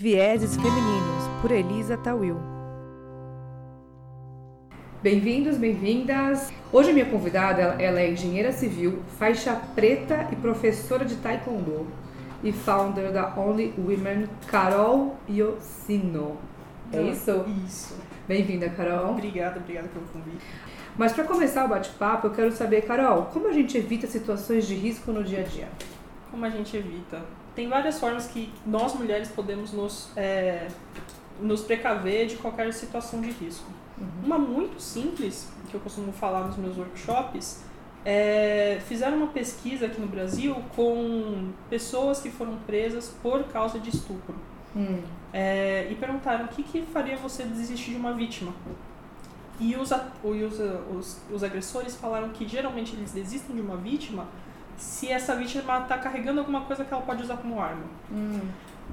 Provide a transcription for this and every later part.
Vieses Femininos, por Elisa Tawil. Bem-vindos, bem-vindas. Hoje a minha convidada, ela é engenheira civil, faixa preta e professora de taekwondo e founder da Only Women, Carol Yosino. É isso? Isso. Bem-vinda, Carol. Obrigada, obrigada pelo convite. Mas para começar o bate-papo, eu quero saber, Carol, como a gente evita situações de risco no dia a dia? Como a gente evita? Tem várias formas que nós mulheres podemos nos, é, nos precaver de qualquer situação de risco. Uhum. Uma muito simples, que eu costumo falar nos meus workshops, é, fizeram uma pesquisa aqui no Brasil com pessoas que foram presas por causa de estupro. Hum. É, e perguntaram o que, que faria você desistir de uma vítima. E os, os, os, os agressores falaram que geralmente eles desistem de uma vítima se essa vítima está carregando alguma coisa que ela pode usar como arma. Hum.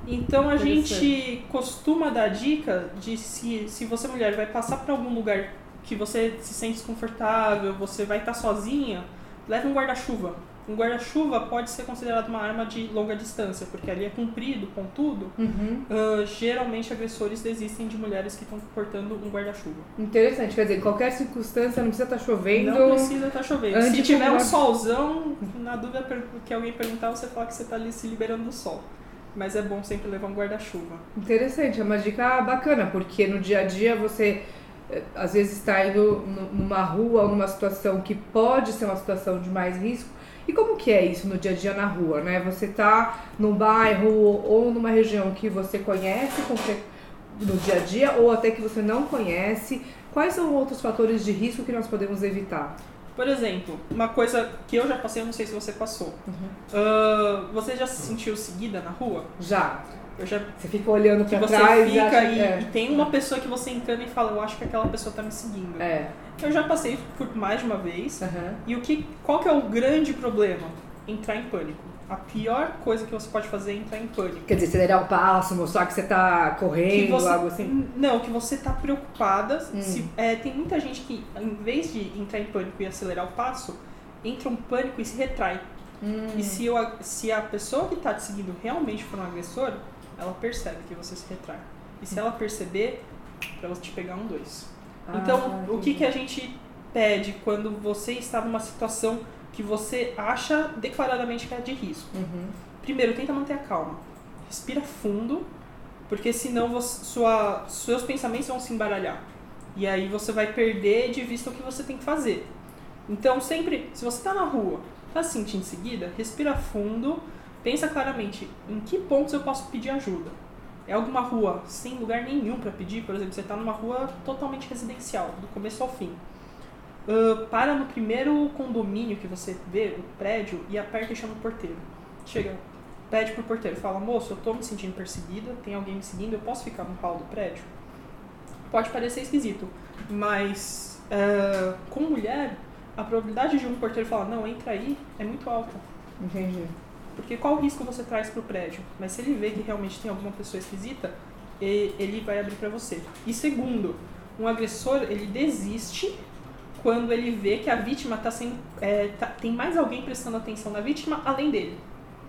Então a gente costuma dar dica de se, se você mulher vai passar por algum lugar que você se sente desconfortável, você vai estar tá sozinha, leve um guarda-chuva um guarda-chuva pode ser considerado uma arma de longa distância, porque ali é comprido, contudo. Uhum. Uh, geralmente, agressores desistem de mulheres que estão portando um guarda-chuva. Interessante, quer dizer, em qualquer circunstância, não precisa estar tá chovendo. Não precisa estar tá chovendo. Se tiver um solzão, na dúvida que alguém perguntar, você fala que você está ali se liberando do sol. Mas é bom sempre levar um guarda-chuva. Interessante, é uma dica bacana, porque no dia a dia você eh, às vezes está indo numa rua ou numa situação que pode ser uma situação de mais risco e como que é isso no dia a dia na rua, né? Você tá num bairro ou numa região que você conhece no dia a dia ou até que você não conhece. Quais são outros fatores de risco que nós podemos evitar? Por exemplo, uma coisa que eu já passei, eu não sei se você passou. Uhum. Uh, você já se sentiu seguida na rua? Já. Eu já, você fica olhando você trás fica e, acha, e, é. e, tem uma pessoa que você encana e fala, eu acho que aquela pessoa tá me seguindo. É. Eu já passei por mais de uma vez. Uhum. E o que, qual que é o grande problema? Entrar em pânico. A pior coisa que você pode fazer é entrar em pânico. Quer dizer, acelerar o passo, mostrar que você tá correndo, você, algo assim? Não, que você tá preocupada. Hum. Se, é, tem muita gente que, em vez de entrar em pânico e acelerar o passo, entra um pânico e se retrai. Hum. E se, eu, se a pessoa que tá te seguindo realmente for um agressor, ela percebe que você se retrai. E se ela perceber, para ela te pegar um dois. Ah, então, o que, que a gente pede quando você está numa situação que você acha declaradamente que é de risco? Uhum. Primeiro, tenta manter a calma. Respira fundo, porque senão você, sua, seus pensamentos vão se embaralhar. E aí você vai perder de vista o que você tem que fazer. Então, sempre, se você está na rua, está se sentindo em seguida, respira fundo, pensa claramente em que pontos eu posso pedir ajuda é alguma rua sem lugar nenhum para pedir, por exemplo, você está numa rua totalmente residencial, do começo ao fim. Uh, para no primeiro condomínio que você vê, o prédio, e aperta e chama o porteiro. Chega, pede pro porteiro, fala, moço, eu tô me sentindo perseguida, tem alguém me seguindo, eu posso ficar no hall do prédio? Pode parecer esquisito, mas uh, com mulher, a probabilidade de um porteiro falar, não, entra aí, é muito alta. Entendi. Porque qual risco você traz para o prédio? Mas se ele vê que realmente tem alguma pessoa esquisita, ele vai abrir para você. E segundo, um agressor ele desiste quando ele vê que a vítima tá sendo, é, tá, tem mais alguém prestando atenção na vítima além dele.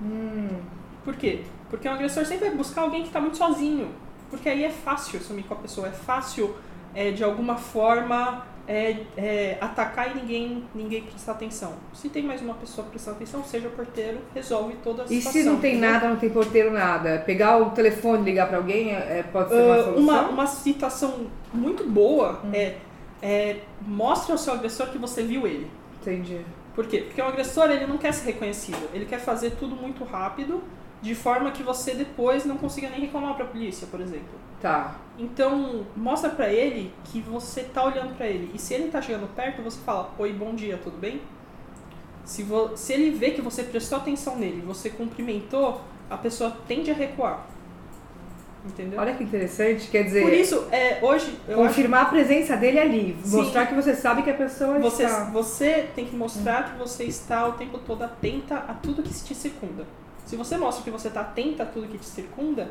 Hum. Por quê? Porque um agressor sempre vai buscar alguém que está muito sozinho. Porque aí é fácil sumir com a pessoa, é fácil é, de alguma forma é, é, atacar e ninguém, ninguém prestar atenção. Se tem mais uma pessoa prestando atenção, seja o porteiro, resolve toda a situação. E se não tem nada, não tem porteiro, nada? Pegar o telefone e ligar para alguém é, pode ser uma uh, solução? Uma, uma situação muito boa hum. é, é mostre ao seu agressor que você viu ele. Entendi. Por quê? Porque o agressor ele não quer ser reconhecido, ele quer fazer tudo muito rápido, de forma que você depois não consiga nem reclamar para a polícia, por exemplo. Tá. Então, mostra pra ele que você tá olhando pra ele. E se ele tá chegando perto, você fala: Oi, bom dia, tudo bem? Se, vo se ele vê que você prestou atenção nele, você cumprimentou, a pessoa tende a recuar. Entendeu? Olha que interessante, quer dizer. Por isso, é, hoje. confirmar acho... a presença dele ali. Sim. Mostrar que você sabe que a pessoa você, está. Você tem que mostrar que você está o tempo todo atenta a tudo que te circunda. Se você mostra que você está atenta a tudo que te circunda,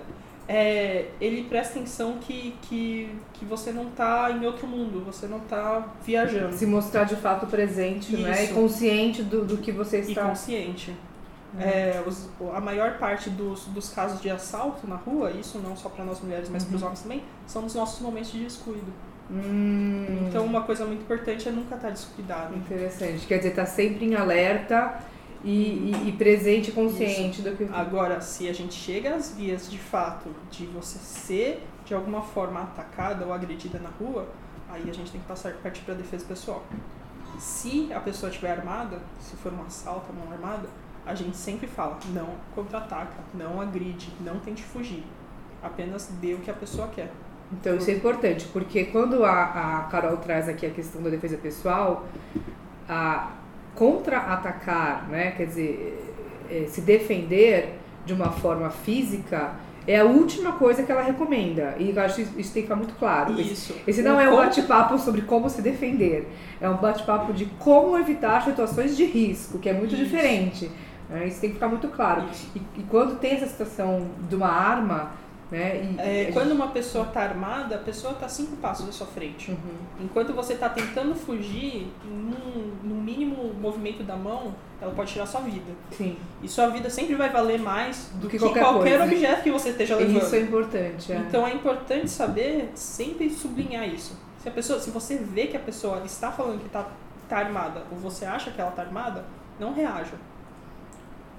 é, ele presta atenção que, que, que você não está em outro mundo, você não está viajando. Se mostrar de fato presente, Isso. né? E consciente do, do que você está. E consciente. É, os, a maior parte dos, dos casos de assalto na rua, isso não só para nós mulheres, mas para os homens também, são nos nossos momentos de descuido. Hum, Então, uma coisa muito importante é nunca estar descuidado. interessante. Quer dizer, tá sempre em alerta e, e- e presente e consciente do que. Agora, se a gente chega às vias de fato de você ser de alguma forma atacada ou agredida na rua, aí a gente tem que passar partir para defesa pessoal. Se a pessoa estiver armada, se for um assalto, mão armada, a gente sempre fala, não contra-ataca, não agride, não tente fugir. Apenas dê o que a pessoa quer. Então isso é importante, porque quando a, a Carol traz aqui a questão da defesa pessoal, a contra-atacar, né, quer dizer, eh, se defender de uma forma física, é a última coisa que ela recomenda. E eu acho que isso tem que ficar muito claro. Isso. esse não O é um bate-papo sobre como se defender, é um bate-papo de como evitar situações de risco, que é muito Isso. diferente. né, Isso tem que ficar muito claro. E, e quando tem essa situação de uma arma, né, e, É, a quando uma pessoa está armada, a pessoa está cinco passos à sua frente. Uhum. Enquanto você está tentando fugir, no mínimo movimento da mão, ela pode tirar sua vida. Sim. E sua vida sempre vai valer mais do, que que, qualquer qualquer, objeto que você esteja levando. Isso é importante. É. Então é importante saber, sempre sublinhar isso. Se a pessoa, se você vê que a pessoa está falando que está tá armada, ou você acha que ela está armada, não reaja.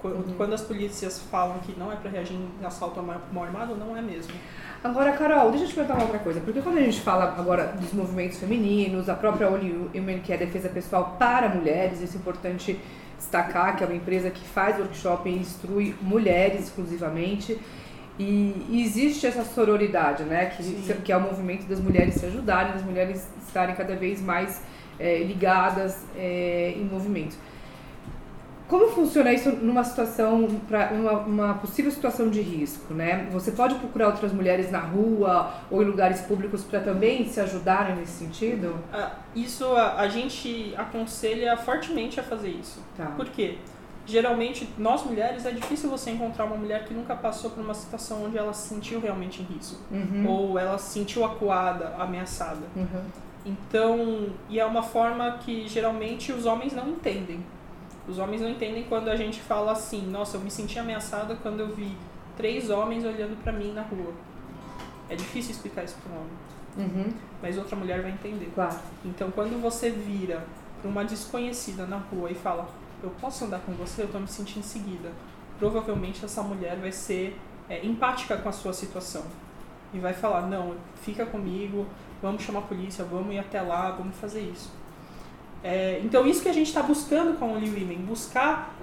Qu- Uhum. Quando as polícias falam que não é para reagir em assalto a mão armada, não é mesmo. Agora, Carol, deixa eu te perguntar uma outra coisa. Porque quando a gente fala agora dos movimentos femininos, a própria Only Women, que é a defesa pessoal para mulheres, isso é importante destacar, que é uma empresa que faz workshop e instrui mulheres exclusivamente. E, existe essa sororidade, né? Que, Sim. que é o movimento das mulheres se ajudarem, das mulheres estarem cada vez mais eh, ligadas eh, em movimentos. Como funciona isso numa situação, para uma, uma possível situação de risco, né? Você pode procurar outras mulheres na rua ou em lugares públicos para também se ajudarem nesse sentido? Ah, Isso a, a gente aconselha fortemente a fazer isso. Tá. Por quê? Geralmente, nós mulheres, é difícil você encontrar uma mulher que nunca passou por uma situação onde ela se sentiu realmente em risco. Uhum. Ou ela se sentiu acuada, ameaçada. Uhum. Então, e é uma forma que geralmente os homens não entendem. Os homens não entendem quando a gente fala assim: nossa, eu me senti ameaçada quando eu vi três homens olhando pra mim na rua. É difícil explicar isso para um homem, Uhum. mas outra mulher vai entender. Claro. Então, quando você vira para uma desconhecida na rua e fala: Eu posso andar com você? Eu tô me sentindo seguida. Provavelmente essa mulher vai ser é, empática com a sua situação e vai falar: Não, fica comigo, vamos chamar a polícia, vamos ir até lá, vamos fazer isso. É, então, isso que a gente está buscando com a Only Women: buscar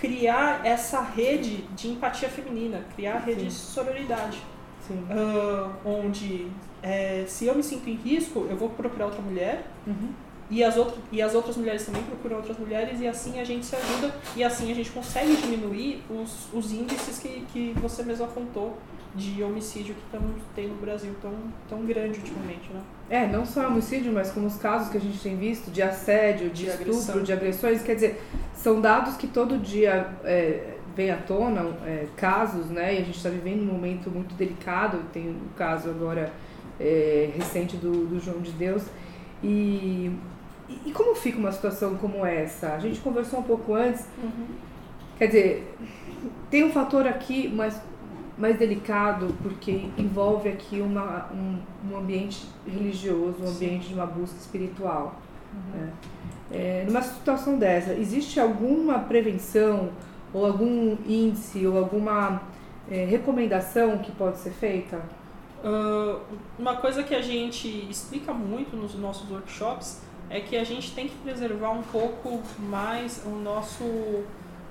criar essa rede de empatia feminina, criar a rede Sim. de sororidade Sim. ah, onde é, se eu me sinto em risco, eu vou procurar outra mulher Uhum. e as, outras, e as outras mulheres também procuram outras mulheres e assim a gente se ajuda e assim a gente consegue diminuir os, os índices que, que você mesmo apontou de homicídio que estamos tendo no Brasil tão, tão grande ultimamente, né? É, não só homicídio, mas como os casos que a gente tem visto de assédio, de, De estupro, agressão. de agressões. Quer dizer, são dados que todo dia é, vem à tona, é, casos, né? E a gente está vivendo um momento muito delicado. Tem o caso agora é, recente do, do João de Deus. E, e, como fica uma situação como essa? A gente conversou um pouco antes. Quer dizer, tem um fator aqui mais, mais delicado porque envolve aqui uma, um, um ambiente religioso, um ambiente de uma busca espiritual. né? É, numa situação dessa, existe alguma prevenção ou algum índice ou alguma é, recomendação que pode ser feita? Ah, uma coisa que a gente explica muito nos nossos workshops é que a gente tem que preservar um pouco mais o nosso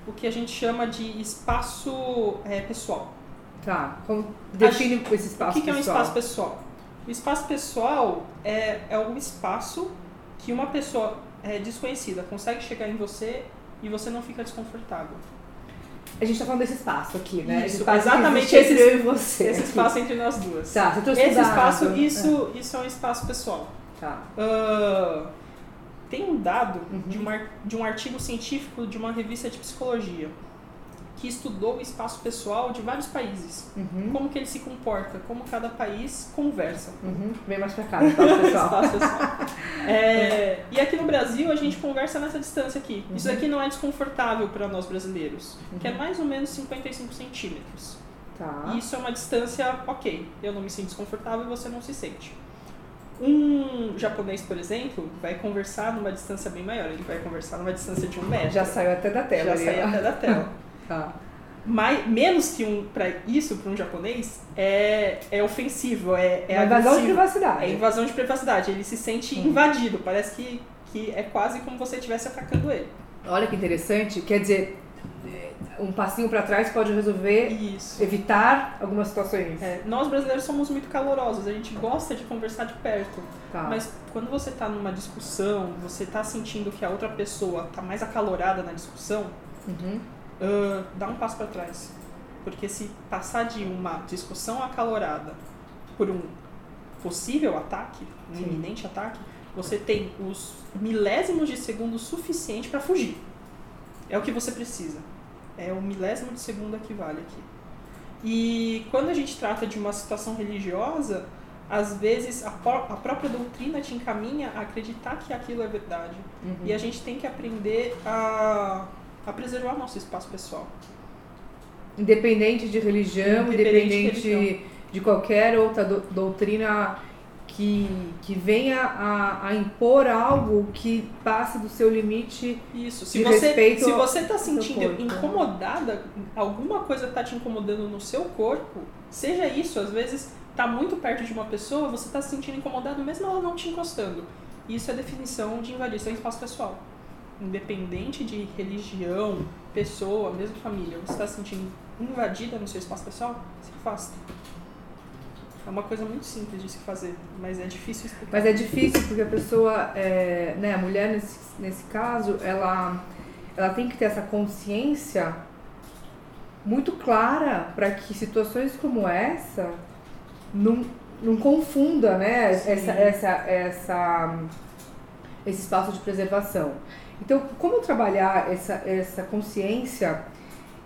o que a gente chama de espaço é, pessoal. Tá, como define esse O espaço que, que é um pessoal? espaço pessoal? O espaço pessoal é, é um espaço que uma pessoa é, desconhecida consegue chegar em você e você não fica desconfortável. A gente tá falando desse espaço aqui, né? Isso, espaço exatamente esse- eu e você. Esse aqui. espaço entre nós duas. Tá, você trouxe Esse espaço, isso, isso é um espaço pessoal. Tá. Ah, tem um dado Uhum. de, uma, de um artigo científico de uma revista de psicologia que estudou o espaço pessoal de vários países. Uhum. Como que ele se comporta, como cada país conversa. Uhum. Vem mais pra cá, espaço pessoal. Espaço pessoal. É, e aqui no Brasil a gente conversa nessa distância aqui. Isso Uhum. aqui não é desconfortável para nós brasileiros, que é Uhum. mais ou menos 55 centímetros. Tá. Isso é uma distância ok. Eu não me sinto desconfortável e você não se sente. Um japonês, por exemplo, vai conversar numa distância bem maior. Ele vai conversar numa distância de um metro. Já saiu até da tela. Já ali, sai ó. até da tela. Tá. Mais, menos que um para isso para um japonês é, é ofensivo, é, é É invasão de privacidade. É invasão de privacidade. Ele se sente Hum. invadido. Parece que, que é quase como você estivesse atacando ele. Olha que interessante. Quer dizer, um passinho pra trás pode resolver, Isso. evitar algumas situações. É, nós brasileiros somos muito calorosos. A gente gosta de conversar de perto. Tá. Mas quando você tá numa discussão, você tá sentindo que a outra pessoa tá mais acalorada na discussão, Uhum. Ah, dá um passo para trás. Porque se passar de uma discussão acalorada por um possível ataque, um Sim. iminente ataque, você tem os milésimos de segundo suficiente para fugir. É o que você precisa. É o milésimo de segundo que vale aqui. E quando a gente trata de uma situação religiosa, às vezes a, a própria doutrina te encaminha a acreditar que aquilo é verdade. Uhum. E a gente tem que aprender a, a preservar nosso espaço pessoal. Independente de religião, Independente de independente, de, religião. qualquer outra do- doutrina que, que venha a, a impor algo que passe do seu limite. Isso. Se De você respeito se você está sentindo incomodada, alguma coisa está te incomodando no seu corpo, seja isso, às vezes está muito perto de uma pessoa, você está se sentindo incomodado mesmo ela não te encostando. Isso é definição de invadir seu espaço pessoal. Independente de religião, pessoa, mesmo família, você está se sentindo invadida no seu espaço pessoal, se afasta. É uma coisa muito simples de se fazer, mas é difícil explicar. Mas é difícil porque a pessoa, é, né, a mulher nesse, nesse caso, ela, ela tem que ter essa consciência muito clara para que situações como essa não, não confunda, né, Sim. essa, essa, essa, esse espaço de preservação. Então, como trabalhar essa, essa consciência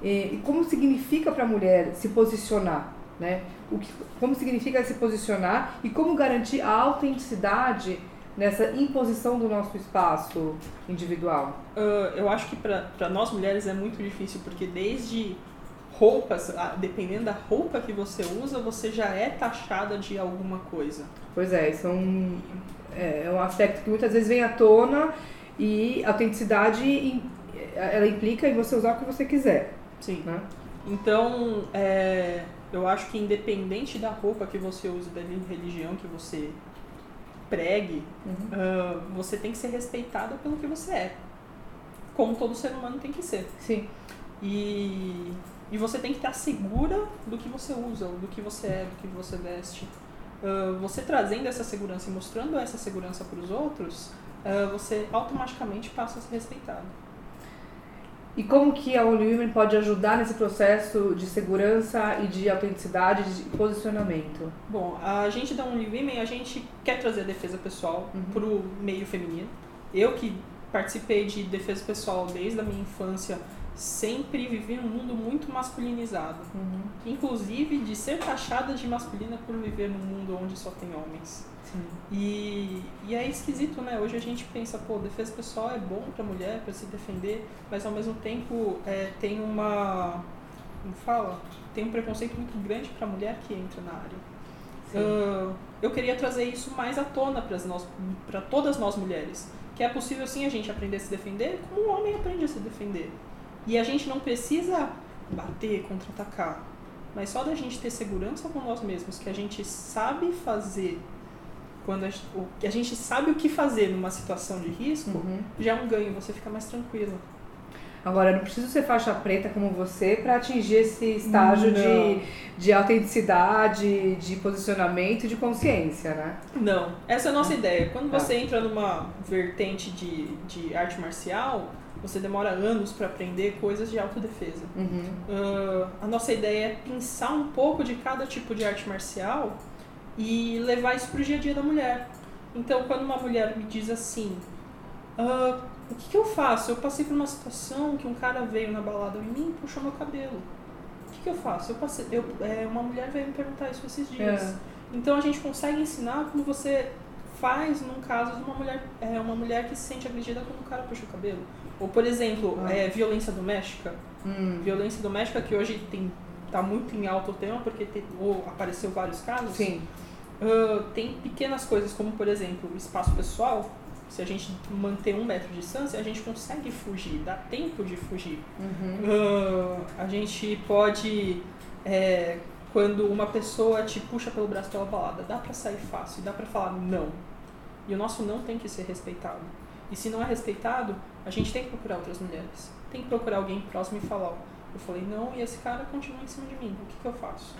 e, e como significa para a mulher se posicionar, né? O que, como significa se posicionar e como garantir a autenticidade nessa imposição do nosso espaço individual. Ah, eu acho que para nós mulheres é muito difícil, porque desde roupas, ah, dependendo da roupa que você usa, você já é taxada de alguma coisa. Pois é, isso é um, é, é um aspecto que muitas vezes vem à tona e autenticidade ela implica em você usar o que você quiser, Sim. né? Então, é, eu acho que independente da roupa que você use, da religião que você pregue, Uhum. ah, você tem que ser respeitada pelo que você é. Como todo ser humano tem que ser. Sim. E, e você tem que estar segura do que você usa, do que você é, do que você veste. Ah, você trazendo essa segurança e mostrando essa segurança para os outros, ah, você automaticamente passa a ser respeitado. E como que a Only Women pode ajudar nesse processo de segurança e de autenticidade, de posicionamento? Bom, a gente da Only Women, a gente quer trazer a defesa pessoal Uhum. para o meio feminino. Eu que participei de defesa pessoal desde a minha infância, sempre vivi num mundo muito masculinizado. Inclusive de ser taxada de masculina por viver num mundo onde só tem homens. Sim. E, e é esquisito, né? Hoje a gente pensa, pô, defesa pessoal é bom pra mulher, pra se defender, mas ao mesmo tempo é, tem uma. Como fala? Tem um preconceito muito grande pra mulher que entra na área. Ah, eu queria trazer isso mais à tona para todas nós mulheres. Que é possível sim a gente aprender a se defender como o homem aprende a se defender. E a gente não precisa bater, contra-atacar. Mas só da gente ter segurança com nós mesmos, que a gente sabe fazer quando a, o- que a gente sabe o que fazer numa situação de risco, Uhum. já é um ganho, você fica mais tranquilo. Agora, não preciso ser faixa preta como você para atingir esse estágio Não. de, de autenticidade, de posicionamento e de consciência, né? Não, essa é a nossa ideia. Quando Tá. você entra numa vertente de, de arte marcial, você demora anos para aprender coisas de autodefesa. Uhum. Ah, a nossa ideia é pensar um pouco de cada tipo de arte marcial e levar isso pro dia a dia da mulher. Então, quando uma mulher me diz assim, "Ah, o que, que, eu faço? Eu passei por uma situação que um cara veio na balada em mim e puxou meu cabelo. O que, que eu faço? Eu passei, eu, é, uma mulher veio me perguntar isso esses dias. É. Então a gente consegue ensinar como você faz num caso de uma mulher, é, uma mulher que se sente agredida quando o cara puxa o cabelo. Ou, por exemplo, ah. é, violência doméstica. Hum. Violência doméstica que hoje tem tá muito em alto o tema porque te, ou apareceu vários casos. Sim. Uh, tem pequenas coisas como, por exemplo, o espaço pessoal se a gente manter um metro de distância, a gente consegue fugir, dá tempo de fugir. Uhum. Uh, a gente pode, é, quando uma pessoa te puxa pelo braço pela balada, dá para sair fácil, dá para falar não. E o nosso não tem que ser respeitado. E se não é respeitado, a gente tem que procurar outras mulheres. Tem que procurar alguém próximo e falar, eu falei não e esse cara continua em cima de mim, o que, que eu faço?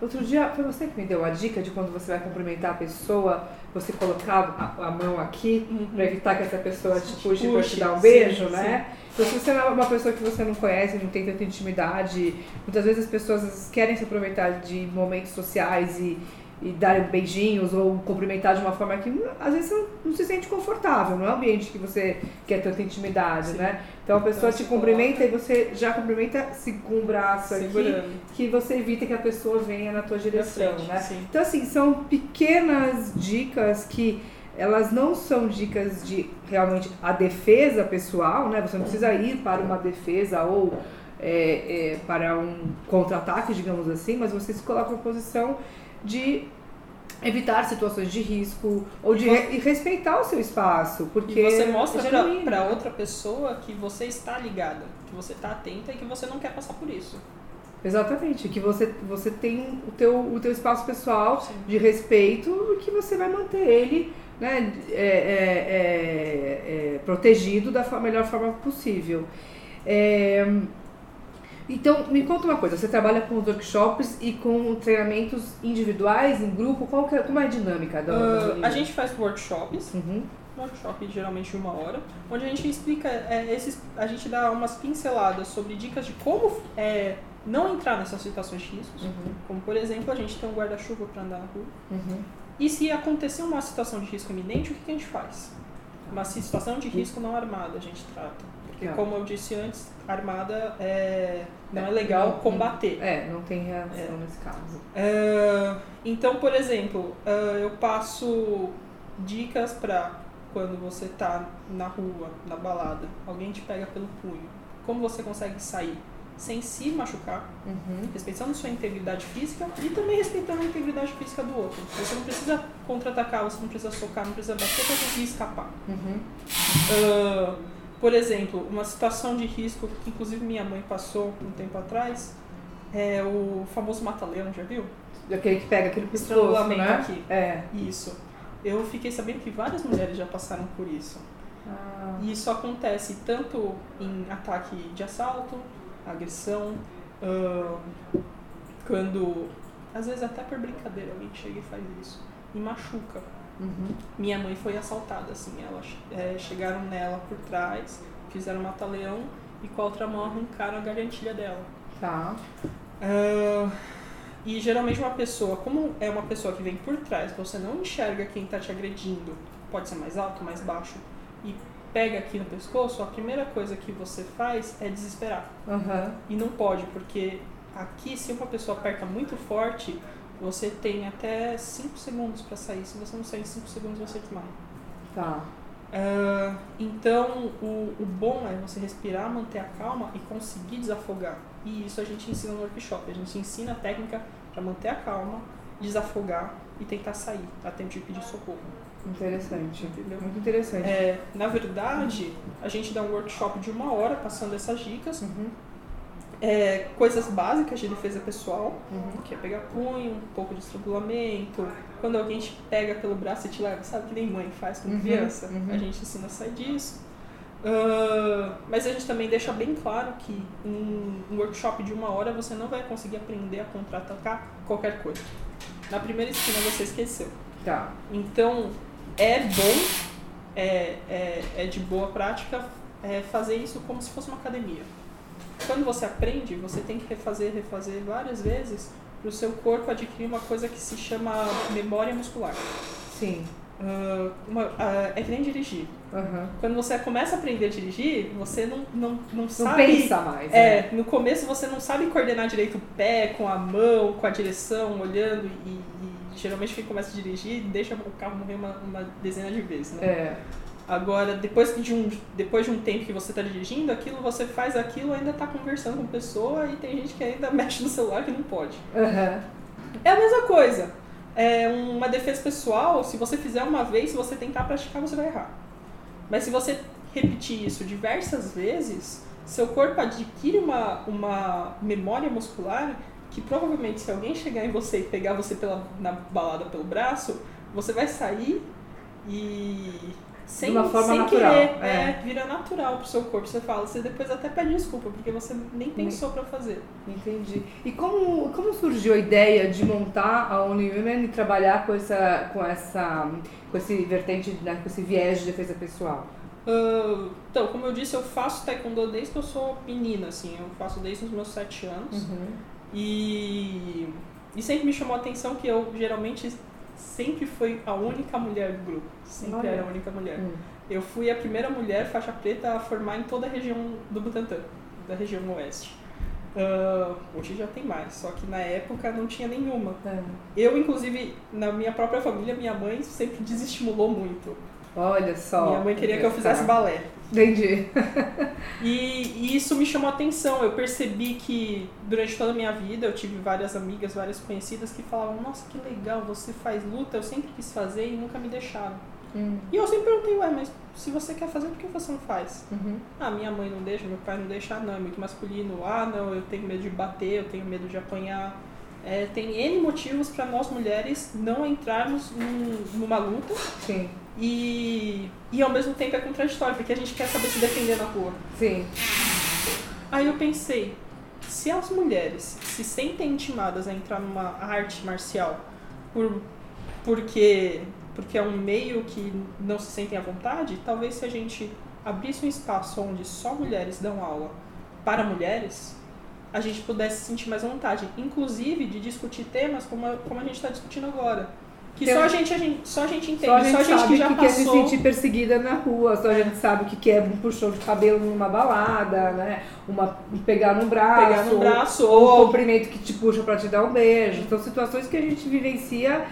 Outro dia, foi você que me deu a dica de quando você vai cumprimentar a pessoa, você colocar a, a mão aqui uhum. para evitar que essa pessoa te puxe para te dar um beijo, sim, né? Sim. Então, se você é uma pessoa que você não conhece, não tem tanta intimidade, muitas vezes as pessoas querem se aproveitar de momentos sociais e, e dar beijinhos ou cumprimentar de uma forma que às vezes você não se sente confortável, não é um ambiente que você quer tanta intimidade, Sim. né? Então a pessoa então, te cumprimenta coloca... e você já cumprimenta com o braço Segurando. aqui, que você evita que a pessoa venha na tua direção, frente, né? Sim. Então assim, são pequenas dicas que elas não são dicas de realmente a defesa pessoal, né? Você não precisa ir para uma defesa ou é, é, para um contra-ataque, digamos assim, mas você se coloca na posição de evitar situações de risco ou de re respeitar o seu espaço, porque e você mostra é para outra pessoa que você está ligada, que você está atenta e que você não quer passar por isso. Exatamente, que você, você tem o teu, o teu espaço pessoal Sim. de respeito e que você vai manter ele né, é, é, é, é protegido da melhor forma possível. Então, me conta uma coisa, você trabalha com workshops e com treinamentos individuais, em grupo, qual é, como é a dinâmica da, uh, A gente faz workshops, uhum. workshop geralmente de uma hora, onde a gente explica, é, esses, a gente dá umas pinceladas sobre dicas de como é, não entrar nessas situações de riscos, uhum. como por exemplo, a gente tem um guarda-chuva para andar na rua, uhum. e se acontecer uma situação de risco iminente, o que, que a gente faz? Uma situação de risco não armada a gente trata. Porque, como eu disse antes, armada é, não é, é legal não, combater. É, não tem reação é. nesse caso. É, então, por exemplo, é, eu passo dicas para quando você tá na rua, na balada, alguém te pega pelo punho. Como você consegue sair sem se machucar, uhum. respeitando sua integridade física e também respeitando a integridade física do outro. Você não precisa contra-atacar, você não precisa socar, não precisa bater para conseguir escapar. Uhum. Uh, por exemplo, uma situação de risco que inclusive minha mãe passou um tempo atrás é o famoso mata-leão, já viu? Aquele que pega aquele pescoço, né? aqui. É. Isso. Eu fiquei sabendo que várias mulheres já passaram por isso. Ah. E isso acontece tanto em ataque de assalto, agressão, uh, quando, às vezes até por brincadeira, alguém chega e faz isso. E machuca. Uhum. Minha mãe foi assaltada, assim, elas é, chegaram nela por trás, fizeram mata-leão e com a outra mão arrancaram a garantilha dela. Tá. Uh, e geralmente uma pessoa, como é uma pessoa que vem por trás, você não enxerga quem está te agredindo, pode ser mais alto, mais baixo, e pega aqui no pescoço, a primeira coisa que você faz é desesperar. Uhum. E não pode, porque aqui se uma pessoa aperta muito forte, você tem até 5 segundos para sair. Se você não sair em 5 segundos, você desmaia. Tá. Uh, então, o, o bom é você respirar, manter a calma e conseguir desafogar. E isso a gente ensina no workshop. A gente ensina a técnica para manter a calma, desafogar e tentar sair a tempo de pedir socorro. Interessante. Entendeu? Muito interessante. É, na verdade, a gente dá um workshop de uma hora passando essas dicas. Uhum é, coisas básicas de defesa pessoal, uhum. que é pegar punho, um pouco de estrangulamento, quando alguém te pega pelo braço e te leva, sabe que nem mãe faz com uhum. criança, uhum. a gente ensina a sair disso. Uh, mas a gente também deixa bem claro que um, um workshop de uma hora você não vai conseguir aprender a contra-atacar qualquer coisa. Na primeira esquina você esqueceu. Tá. Então é bom, é, é, é de boa prática é fazer isso como se fosse uma academia. Quando você aprende, você tem que refazer, refazer várias vezes para o seu corpo adquirir uma coisa que se chama memória muscular. Sim. Uh, uma, uh, é que nem dirigir. Uhum. Quando você começa a aprender a dirigir, você não, não, não, Não sabe. pensa mais. É, né? no começo você não sabe coordenar direito o pé com a mão, com a direção, olhando e, e geralmente quem começa a dirigir deixa o carro morrer uma, uma dezena de vezes, né? É. Agora, depois de um, depois de um tempo que você está dirigindo, aquilo você faz aquilo, ainda está conversando com a pessoa e tem gente que ainda mexe no celular que não pode. Uhum. É a mesma coisa. É uma defesa pessoal, se você fizer uma vez, se você tentar praticar, você vai errar. Mas se você repetir isso diversas vezes, seu corpo adquire uma, uma memória muscular que provavelmente se alguém chegar em você e pegar você pela, na balada pelo braço, você vai sair e sem, De uma forma sem natural, querer, é. é, vira natural pro seu corpo. Você fala, você depois até pede desculpa, porque você nem pensou pra fazer. Entendi. E como, como surgiu a ideia de montar a Only Women e trabalhar com essa, com essa, com esse vertente, né, com esse viés de defesa pessoal? Ah, então, como eu disse, eu faço taekwondo desde que eu sou menina, assim, eu faço desde os meus sete anos. Uhum. E, e sempre me chamou a atenção que eu geralmente sempre fui a única mulher do grupo. Sempre Olha. era a única mulher. Hum. Eu fui a primeira mulher faixa preta a formar em toda a região do Butantã, da região oeste. Ah, hoje já tem mais, só que na época não tinha nenhuma. É. Eu, inclusive, na minha própria família, minha mãe sempre desestimulou muito. Olha só. minha mãe queria que eu fizesse balé. Entendi. E, e isso me chamou a atenção. Eu percebi que durante toda a minha vida eu tive várias amigas, várias conhecidas que falavam: Nossa, que legal, você faz luta. Eu sempre quis fazer e nunca me deixaram. Hum. E eu sempre perguntei: Ué, mas se você quer fazer, por que você não faz? Uhum. Ah, minha mãe não deixa, meu pai não deixa. Ah, não, é muito masculino. Ah, não, eu tenho medo de bater, eu tenho medo de apanhar. É, tem N motivos para nós mulheres não entrarmos num- numa luta Sim, e, e ao mesmo tempo é contraditório, porque a gente quer saber se defender na rua. sim. Aí eu pensei, se as mulheres se sentem intimadas a entrar numa arte marcial por, porque, porque é um meio que não se sentem à vontade, talvez se a gente abrisse um espaço onde só mulheres dão aula para mulheres, a gente pudesse se sentir mais à vontade, inclusive de discutir temas como a, como a gente está discutindo agora. Que Tem só, um- a gente, a gente, só a gente entende, Só a gente sabe que já que quer se passou. sentir perseguida na rua, só a gente sabe o que quer um puxão de cabelo numa balada, né? Uma, um pegar no braço, Pegar no braço, ou um ou cumprimento que te puxa pra te dar um beijo. São situações que a gente vivencia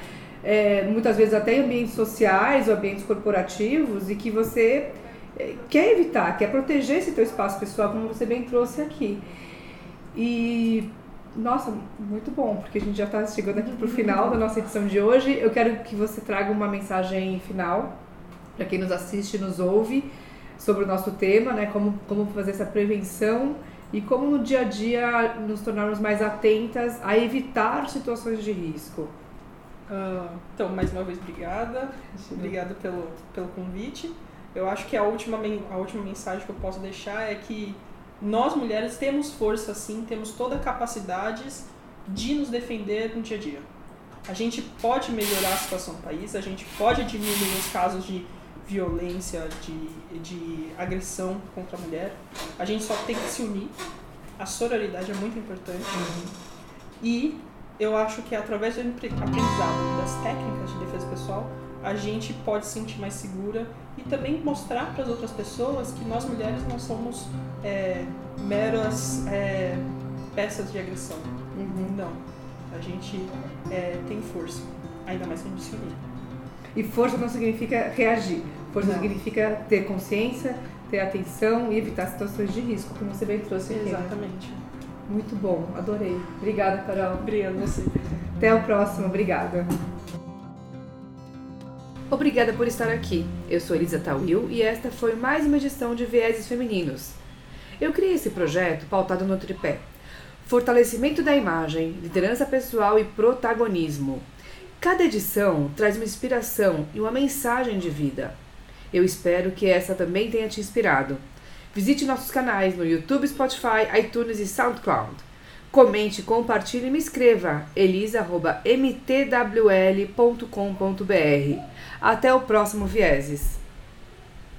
é, muitas vezes até em ambientes sociais ou ambientes corporativos e que você é, quer evitar, quer proteger esse teu espaço pessoal, como você bem trouxe aqui. E nossa, muito bom, porque a gente já está chegando aqui pro final da nossa edição de hoje. Eu quero que você traga uma mensagem final para quem nos assiste e nos ouve sobre o nosso tema, né? Como, como fazer essa prevenção e como no dia a dia nos tornarmos mais atentas a evitar situações de risco. Ah, então, mais uma vez, obrigada. Obrigada pelo, pelo convite. Eu acho que a última, a última mensagem que eu posso deixar é que nós mulheres temos força sim, temos toda a capacidade de nos defender no dia a dia. A gente pode melhorar a situação do país, a gente pode diminuir os casos de violência, de, de agressão contra a mulher. A gente só tem que se unir. A sororidade é muito importante. E eu acho que através do aprendizado das técnicas de defesa pessoal, a gente pode se sentir mais segura e também mostrar para as outras pessoas que nós mulheres não somos é, meras é, peças de agressão. Uhum. Não. A gente é, tem força, ainda mais gente se unir. E força não significa reagir. Força Não. significa ter consciência, ter atenção e evitar situações de risco, como você bem trouxe aqui. né? Exatamente. Muito bom, adorei. Obrigada, Carol. Obrigada você. Até o próximo, obrigada. Obrigada por estar aqui. Eu sou Elisa Tawil e esta foi mais uma edição de Vieses Femininos. Eu criei esse projeto pautado no tripé: fortalecimento da imagem, liderança pessoal e protagonismo. Cada edição traz uma inspiração e uma mensagem de vida. Eu espero que essa também tenha te inspirado. Visite nossos canais no YouTube, Spotify, iTunes e SoundCloud. Comente, compartilhe e me escreva elisa.mtwl.com.br. Até o próximo Vieses.